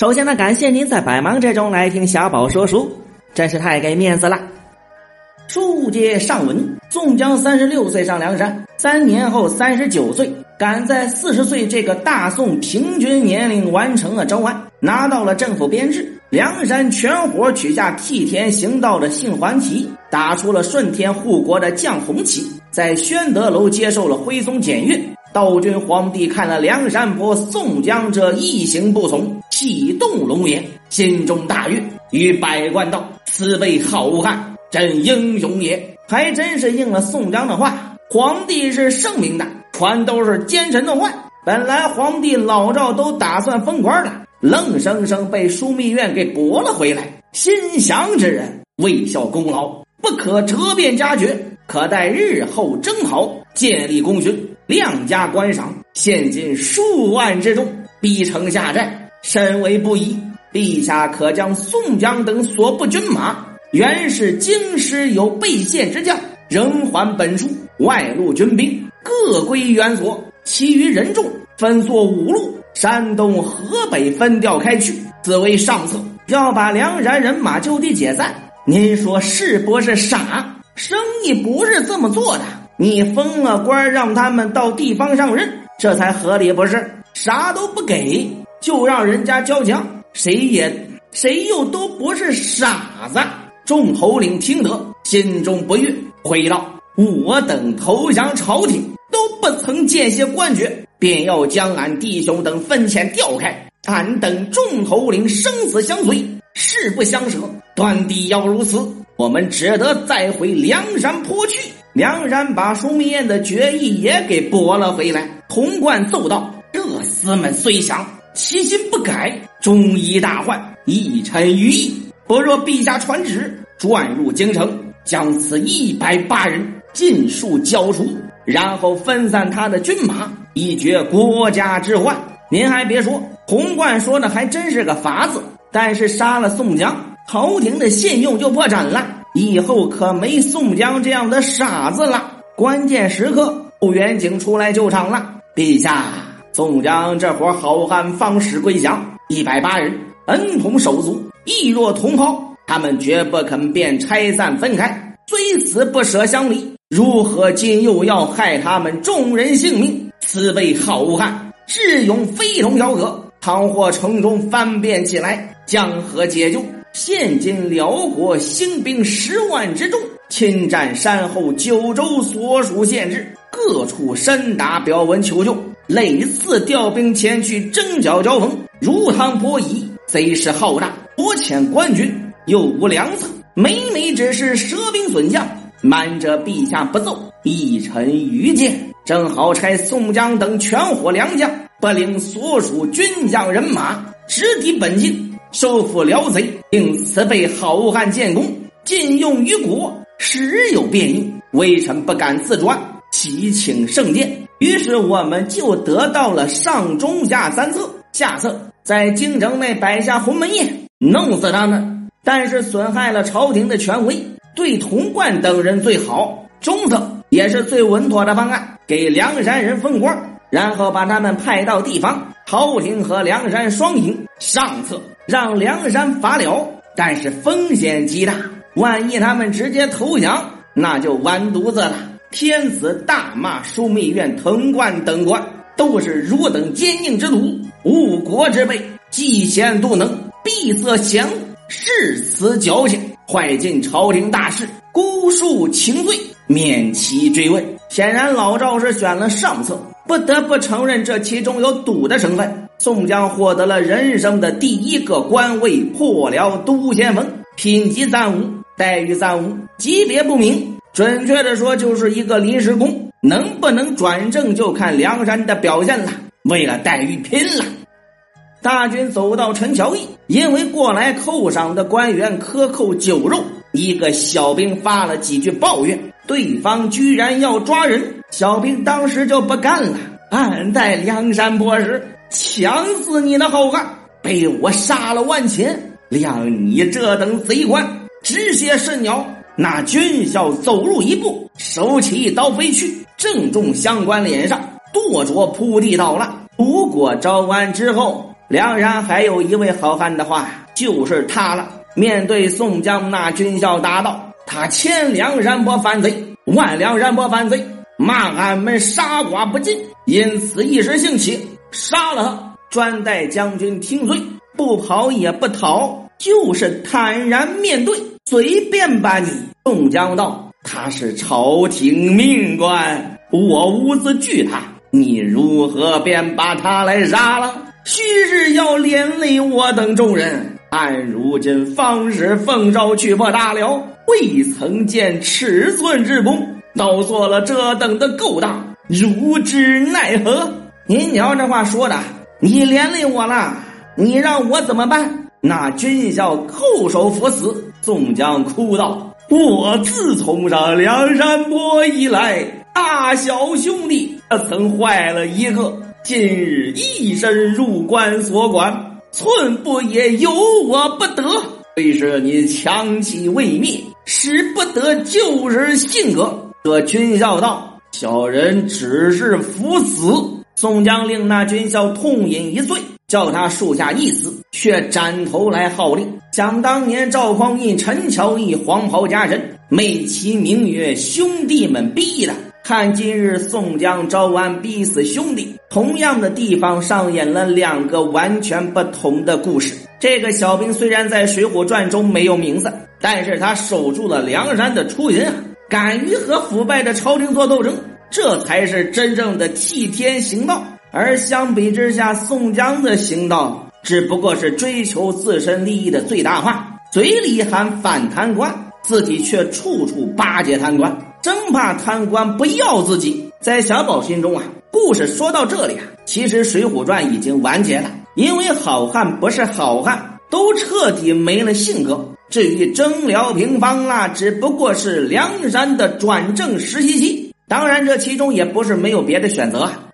首先呢，感谢您在百忙之中来听小宝说书，真是太给面子了。书接上文，宋江三十六岁上梁山，三年后三十九岁，赶在四十岁这个大宋平均年龄完成了招安，拿到了政府编制。梁山全伙取下替天行道的杏黄旗，打出了顺天护国的绛红旗，在宣德楼接受了徽宗检阅。道君皇帝看了梁山泊宋江这一行不从，气动龙颜，心中大悦，与百官道：“此辈好汉。”真英雄也，还真是应了宋江的话。皇帝是圣明的，全都是奸臣的坏。本来皇帝老赵都打算封官了，愣生生被枢密院给驳了回来。心降之人，未效功劳，不可折变加爵，可待日后征讨，建立功勋，量加观赏。现今数万之众，逼城下寨，甚为不宜。陛下可将宋江等所部军马。原是京师有备县之将，仍还本处；外路军兵各归原所，其余人众分作五路，山东、河北分调开去。此为上策，要把梁山人马就地解散。您说是不是傻？生意不是这么做的。你封了官，让他们到地方上任，这才合理不是？啥都不给，就让人家交枪，谁也谁又都不是傻子。众头领听得，心中不悦，回道：“我等投降朝廷，都不曾见些官爵，便要将俺弟兄等分遣调开。俺等众头领生死相随，誓不相舍。断地要如此，我们只得再回梁山坡去。”梁山把枢密院的决议也给驳了回来。童贯奏道：“这厮们虽降，其心不改，终已大患，一臣于意。”不若陛下传旨，转入京城，将此一百八人尽数交出，然后分散他的军马，以绝国家之患。您还别说，童贯说的还真是个法子。但是杀了宋江，朝廷的信用就破产了，以后可没宋江这样的傻子了。关键时刻，不远景出来救场了。陛下，宋江这伙好汉方始归降，一百八人，恩同手足。义若同胞，他们绝不肯便拆散分开，虽死不舍相离。如何今又要害他们众人性命？此辈好汉智勇非同小可。倘或城中翻变起来，江河解救。现今辽国兴兵十万之众，侵占山后九州所属县制，各处深打表文求救，累次调兵前去征剿交锋，如汤泼蚁，贼势浩大。多遣官军，又无粮草，每每只是折兵损将，瞒着陛下不奏。一臣愚见，正好差宋江等全伙良将，不领所属军将人马，直抵本境，收复辽贼，令此辈好汉建功，尽用于国，时有变异。微臣不敢自专，祈请圣鉴。于是我们就得到了上中下三策。下策在京城内摆下鸿门宴。弄死他们，但是损害了朝廷的权威，对童贯等人最好。中策也是最稳妥的方案，给梁山人封官，然后把他们派到地方，朝廷和梁山双赢。上策让梁山伐辽，但是风险极大，万一他们直接投降，那就完犊子了。天子大骂枢密院藤贯等官都是汝等奸佞之徒，误国之辈，嫉贤妒能。闭塞降誓词矫情，坏尽朝廷大事，孤树情罪，免其追问。显然，老赵是选了上策，不得不承认这其中有赌的成分。宋江获得了人生的第一个官位，破辽都先锋，品级暂无，待遇暂无，级别不明。准确的说，就是一个临时工。能不能转正，就看梁山的表现了。为了待遇，拼了！大军走到陈桥驿，因为过来扣赏的官员克扣酒肉，一个小兵发了几句抱怨，对方居然要抓人。小兵当时就不干了：“俺在梁山泊时抢死你的好汉，被我杀了万钱，谅你这等贼官直些甚鸟！”那军校走入一步，手起一刀飞去，正中相关脸上，剁着扑地倒了。如果招安之后。梁山还有一位好汉的话，就是他了。面对宋江那军校答道：“他千梁山泊反贼，万梁山泊反贼，骂俺们杀剐不尽，因此一时兴起杀了他，专待将军听罪，不跑也不逃，就是坦然面对，随便把你。”宋江道：“他是朝廷命官，我无子惧他，你如何便把他来杀了？须是要连累我等众人。”俺如今方是奉诏去破大辽，未曾见尺寸之功，都做了这等的勾当，如之奈何？您瞧这话说的，你连累我了，你让我怎么办？那军校叩首伏死。宋江哭道：“我自从上梁山泊以来，大小兄弟曾坏了一个，今日一身入关所管。”寸步也由我不得，虽是你强气未灭，使不得旧日性格。这军校道，小人只是服死。宋江令那军校痛饮一醉，叫他树下一死，却斩头来号令。想当年赵匡胤、陈桥义黄袍加身，美其名曰兄弟们逼的。看今日宋江招安逼死兄弟，同样的地方上演了两个完全不同的故事。这个小兵虽然在《水浒传》中没有名字，但是他守住了梁山的出人啊，敢于和腐败的朝廷做斗争，这才是真正的替天行道。而相比之下，宋江的行道只不过是追求自身利益的最大化，嘴里喊反贪官。自己却处处巴结贪官，生怕贪官不要自己。在小宝心中啊，故事说到这里啊，其实《水浒传》已经完结了。因为好汉不是好汉，都彻底没了性格。至于征辽平方啊，只不过是梁山的转正实习期。当然，这其中也不是没有别的选择啊。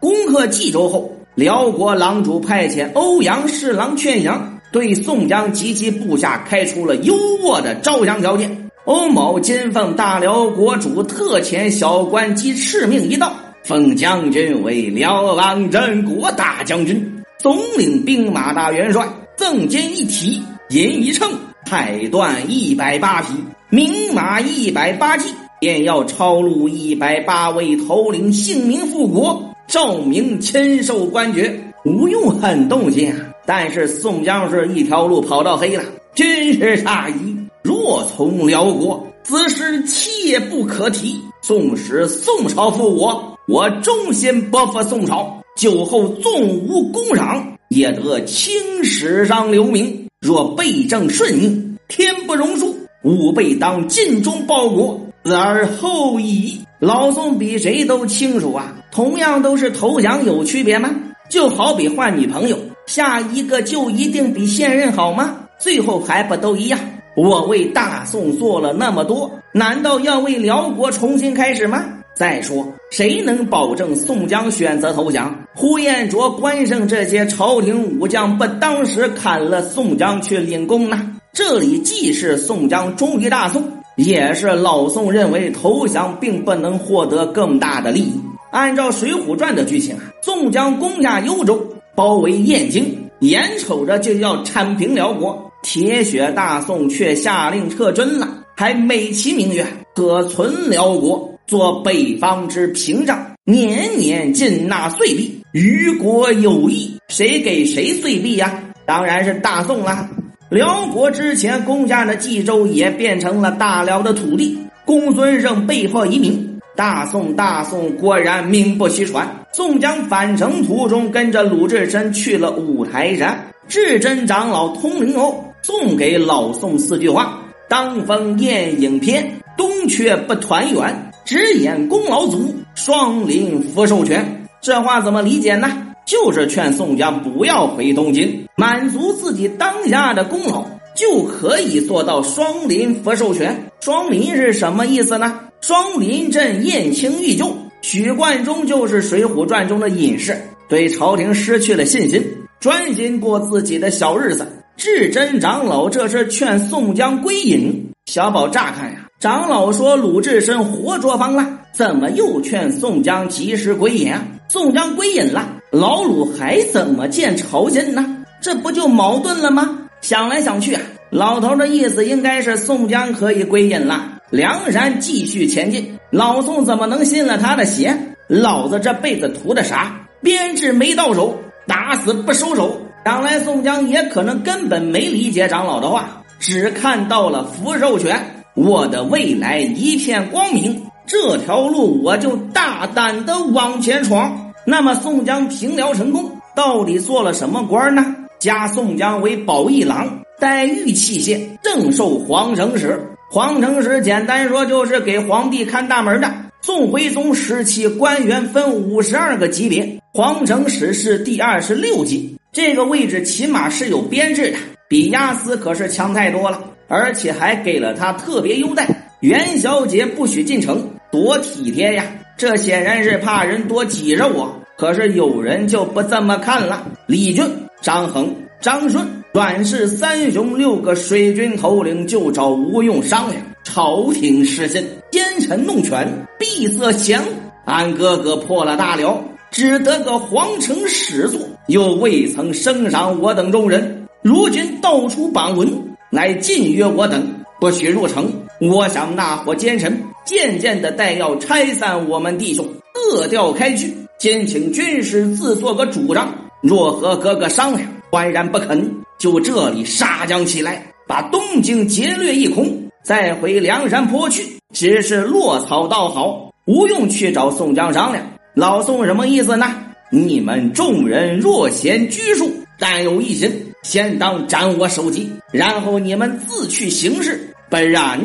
攻克冀州后，辽国郎主派遣欧阳侍郎劝降。对宋江及其部下开出了优渥的招降条件。欧某今奉大辽国主特遣小官及敕命一道，封将军为辽王镇国大将军，总领兵马大元帅，赠金一提，银一秤，太缎一百八匹，名马一百八骑，便要抄录一百八位头领姓名复国，赵明亲授官爵，不用很动心啊。但是宋江是一条路跑到黑了，军师诧异：若从辽国，此事切不可提。纵使宋朝复我，我忠心不负宋朝。酒后纵无功赏，也得青史上留名。若背政顺逆，天不容恕，吾辈当尽忠报国，死而后已。老宋比谁都清楚啊，同样都是投降，有区别吗？就好比换女朋友。下一个就一定比现任好吗？最后还不都一样？我为大宋做了那么多，难道要为辽国重新开始吗？再说，谁能保证宋江选择投降？呼延灼、关胜这些朝廷武将不当时砍了宋江去领功呢？这里既是宋江忠于大宋，也是老宋认为投降并不能获得更大的利益。按照《水浒传》的剧情啊，宋江攻下幽州。包围燕京，眼瞅着就要铲平辽国，铁血大宋却下令撤军了，还美其名曰可存辽国，做北方之屏障，年年进纳岁币，与国有益。谁给谁岁币呀？当然是大宋啊！辽国之前攻下的冀州也变成了大辽的土地，公孙胜被迫移民。大宋，大宋果然名不虚传。宋江返程途中，跟着鲁智深去了五台山。智真长老通灵后，送给老宋四句话：“当风雁影偏，东阙不团圆，直演功劳足，双林福寿全。”这话怎么理解呢？就是劝宋江不要回东京，满足自己当下的功劳，就可以做到双林福寿全。双林是什么意思呢？双林镇燕青玉旧，许冠中就是《水浒传》中的隐士，对朝廷失去了信心，专心过自己的小日子。至真长老这是劝宋江归隐。小宝乍看呀，长老说鲁智深活捉方腊，怎么又劝宋江及时归隐？啊？宋江归隐了，老鲁还怎么见朝臣呢？这不就矛盾了吗？想来想去啊，老头的意思应该是宋江可以归隐了，梁山继续前进。老宋怎么能信了他的邪？老子这辈子图的啥？编制没到手，打死不收手。想来宋江也可能根本没理解长老的话，只看到了福寿全。我的未来一片光明，这条路我就大胆的往前闯。那么宋江平辽成功，到底做了什么官呢？加宋江为保义郎，带玉器械，正受皇城使。皇城使简单说就是给皇帝看大门的。宋徽宗时期官员分五十二个级别，皇城使是第二十六级，这个位置起码是有编制的，比押司可是强太多了。而且还给了他特别优待，元宵节不许进城，多体贴呀！这显然是怕人多挤着我。可是有人就不这么看了。李俊、张衡、张顺、阮氏三雄六个水军头领就找吴用商量：朝廷失信，奸臣弄权，闭塞降，俺哥哥破了大辽，只得个皇城使做，又未曾升赏我等众人，如今到处榜文。来禁约我等，不许入城。我想那伙奸臣渐渐的待要拆散我们弟兄，各调开去。今请军师自作个主张，若和哥哥商量，断然不肯。就这里杀将起来，把东京劫掠一空，再回梁山坡去。只是落草倒好，不用去找宋江商量。老宋什么意思呢？你们众人若嫌拘束，但有一心。先当斩我首级，然后你们自去行事。不然，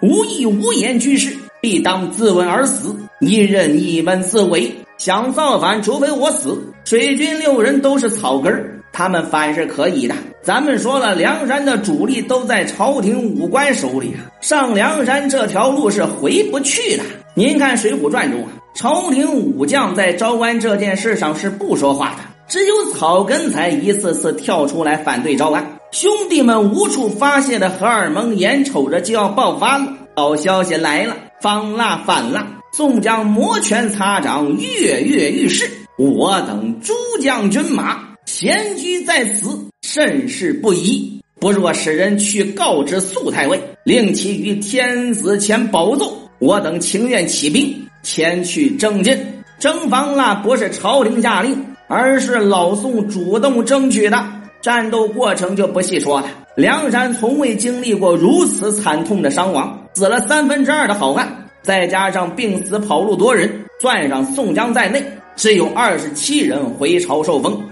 无义无言居士必当自刎而死，一人一门自为。想造反，除非我死。水军六人都是草根，他们反是可以的。咱们说了，梁山的主力都在朝廷武官手里啊，上梁山这条路是回不去的。您看《水浒传》中啊，朝廷武将在招安这件事上是不说话的。只有草根才一次次跳出来反对招安，兄弟们无处发泄的荷尔蒙，眼瞅着就要爆发了。好消息来了，方腊反了。宋江摩拳擦掌，跃跃欲试。我等诸将军马闲居在此，甚是不宜。不若使人去告知肃太尉，令其于天子前保奏。我等情愿起兵前去征进。征方腊不是朝廷下令。而是老宋主动争取的，战斗过程就不细说了。梁山从未经历过如此惨痛的伤亡，死了三分之二的好汉，再加上病死跑路多人，算上宋江在内，只有二十七人回朝受封。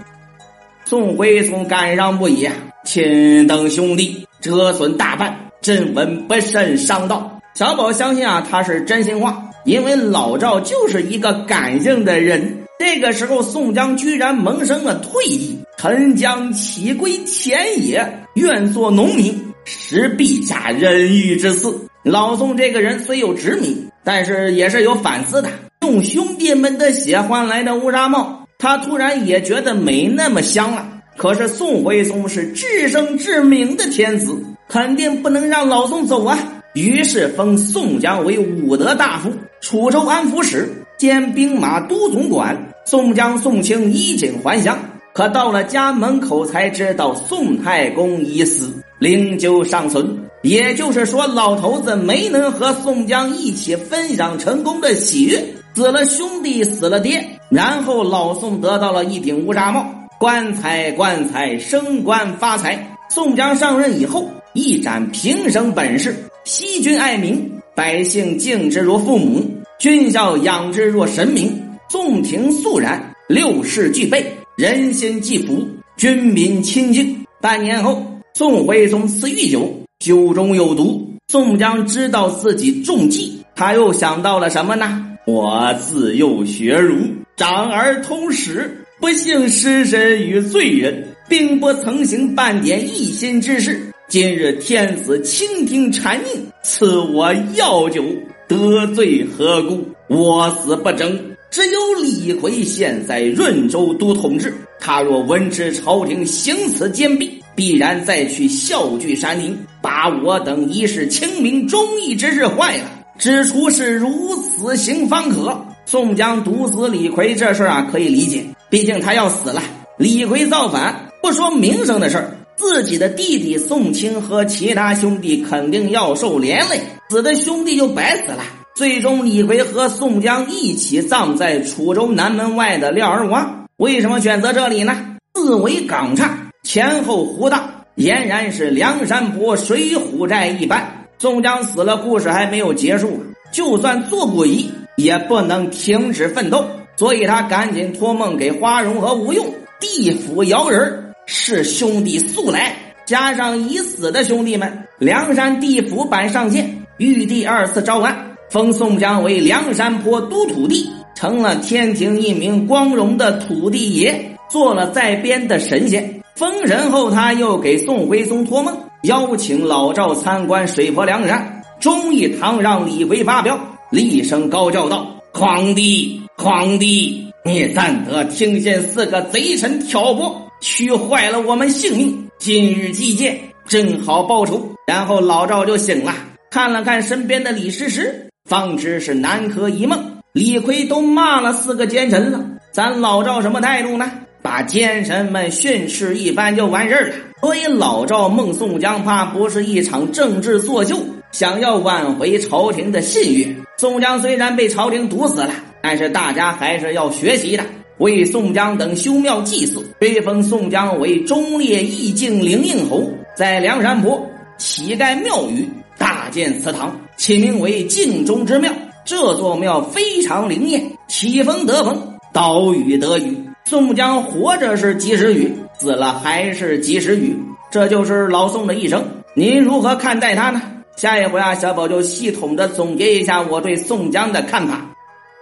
宋徽宗感伤不已，亲等兄弟折损大半，朕闻不甚伤道。小宝相信啊，他是真心话，因为老赵就是一个感性的人。这个时候，宋江居然萌生了退意。臣将起归田野，愿做农民，实陛下仁义之赐。老宋这个人虽有执迷，但是也是有反思的。用兄弟们的血换来的乌纱帽，他突然也觉得没那么香了。可是宋徽宗是至圣至明的天子，肯定不能让老宋走啊。于是封宋江为武德大夫、楚州安抚使兼兵马都总管。宋江、宋清衣锦还乡，可到了家门口才知道宋太公已死，灵柩尚存。也就是说，老头子没能和宋江一起分享成功的喜悦，死了兄弟，死了爹。然后老宋得到了一顶乌纱帽，棺材棺材，升官发财。宋江上任以后，一展平生本事，惜君爱民，百姓敬之如父母，军校养之若神明。宋廷肃然，六世俱备，人心既服，军民亲近。半年后，宋徽宗赐御酒，酒中有毒。宋江知道自己中计，他又想到了什么呢？我自幼学儒，长而通史，不幸失身于罪人，并不曾行半点一心之事。今日天子倾听谗佞，赐我药酒，得罪何故？我死不争。只有李逵现在润州都统治，他若闻知朝廷行此奸弊，必然再去笑聚山林，把我等一世清明忠义之日坏了。只除是如此行方可。宋江毒死李逵这事儿啊，可以理解，毕竟他要死了。李逵造反，不说名声的事儿，自己的弟弟宋清和其他兄弟肯定要受连累，死的兄弟就白死了。最终，李逵和宋江一起葬在楚州南门外的廖儿洼。为什么选择这里呢？四围岗岔，前后湖大，俨然是梁山泊水浒寨一般。宋江死了，故事还没有结束，就算做鬼也不能停止奋斗，所以他赶紧托梦给花荣和吴用。地府摇人是兄弟速来，加上已死的兄弟们，梁山地府版上线，玉帝二次招安。封宋江为梁山泊都土地，成了天庭一名光荣的土地爷，做了在边的神仙。封神后，他又给宋徽宗托梦，邀请老赵参观水泊梁山。忠义堂让李逵发飙，厉声高叫道：“皇帝，皇帝，你怎得听见四个贼臣挑拨，屈坏了我们性命。今日祭见，正好报仇。”然后老赵就醒了，看了看身边的李师师。方知是南柯一梦，李逵都骂了四个奸臣了，咱老赵什么态度呢？把奸臣们训斥一番就完事儿了。所以老赵梦宋江，怕不是一场政治作秀，想要挽回朝廷的信誉。宋江虽然被朝廷毒死了，但是大家还是要学习的，为宋江等修庙祭祀，追封宋江为忠烈义敬灵应侯，在梁山泊乞丐庙宇。大建祠堂，起名为镜中之庙。这座庙非常灵验，起风得风，倒雨得雨。宋江活着是及时雨，死了还是及时雨。这就是老宋的一生。您如何看待他呢？下一回啊，小宝就系统的总结一下我对宋江的看法。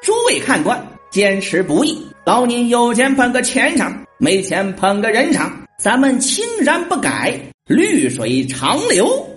诸位看官，坚持不易，老您有钱捧个钱场，没钱捧个人场，咱们青山不改，绿水长流。